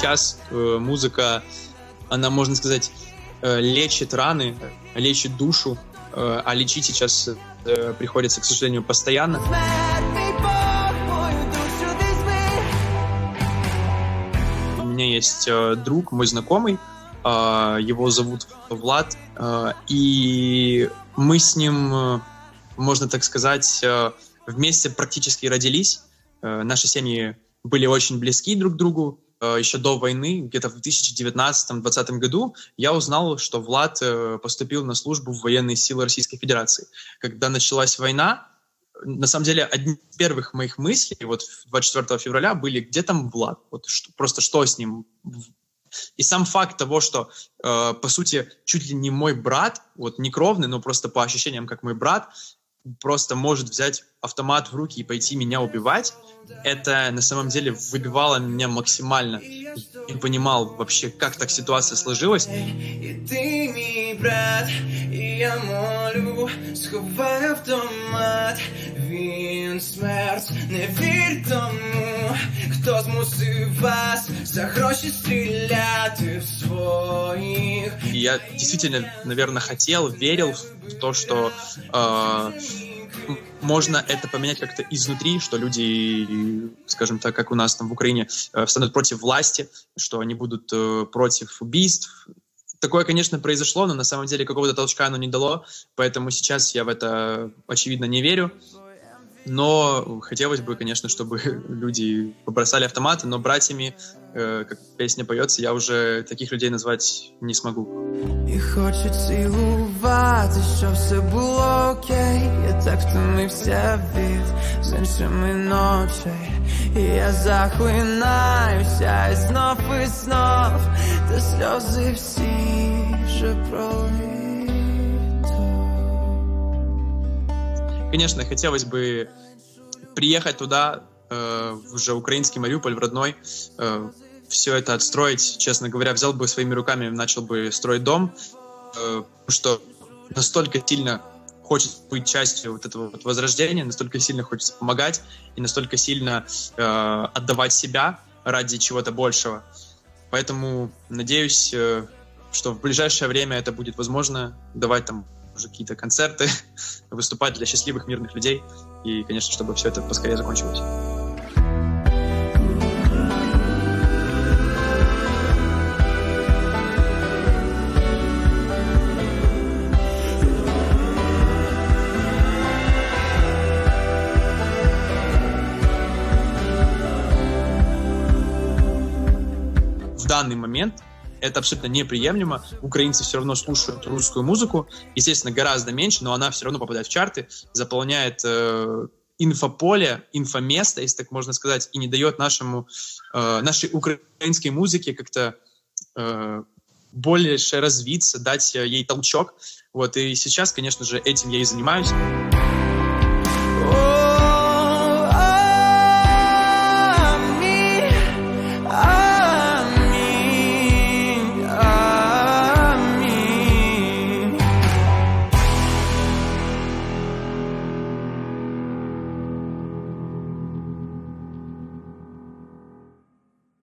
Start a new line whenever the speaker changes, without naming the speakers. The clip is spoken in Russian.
сейчас э, музыка, она, можно сказать, э, лечит раны, лечит душу, э, а лечить сейчас приходится, к сожалению, постоянно. У меня есть друг, мой знакомый, его зовут Влад, и мы с ним, можно так сказать, вместе практически родились. Наши семьи были очень близки друг к другу. Э, еще до войны, где-то в 2019-2020 году, я узнал, что Влад э, поступил на службу в военные силы Российской Федерации. Когда началась война, на самом деле, одни из первых моих мыслей вот 24 февраля были, где там Влад? Вот что, просто что с ним? И сам факт того, что, э, по сути, чуть ли не мой брат, вот не кровный, но просто по ощущениям, как мой брат, просто может взять автомат в руки и пойти меня убивать, это на самом деле выбивало меня максимально. Я понимал вообще, как так ситуация сложилась. И ты, мой брат, и я молю, сховай автомат, він смерть, не вір тому, хто змусив вас за гроші в свої и я действительно, наверное, хотел, верил в то, что э, можно это поменять как-то изнутри, что люди, скажем так, как у нас там в Украине, э, встанут против власти, что они будут э, против убийств. Такое, конечно, произошло, но на самом деле какого-то толчка оно не дало, поэтому сейчас я в это, очевидно, не верю. Но хотелось бы, конечно, чтобы люди побросали автоматы, но братьями, э, как песня поется, я уже таких людей назвать не смогу. І хочу цілувати, щоб все було окей. Я так втомився від з іншими ночей. І я захлинаюся і знов і знов, та сльози всі вже пролив. Конечно, хотелось бы приехать туда, э, уже украинский Мариуполь, в родной, э, все это отстроить, честно говоря, взял бы своими руками, начал бы строить дом, э, что настолько сильно хочет быть частью вот этого вот возрождения, настолько сильно хочется помогать и настолько сильно э, отдавать себя ради чего-то большего. Поэтому надеюсь, э, что в ближайшее время это будет возможно, давать там уже какие-то концерты, выступать для счастливых мирных людей. И, конечно, чтобы все это поскорее закончилось. Данный момент это абсолютно неприемлемо. Украинцы все равно слушают русскую музыку, естественно, гораздо меньше, но она все равно попадает в чарты, заполняет э, инфополе, инфоместо, если так можно сказать, и не дает нашему, э, нашей украинской музыке как-то э, больше развиться, дать ей толчок. Вот, и сейчас, конечно же, этим я и занимаюсь.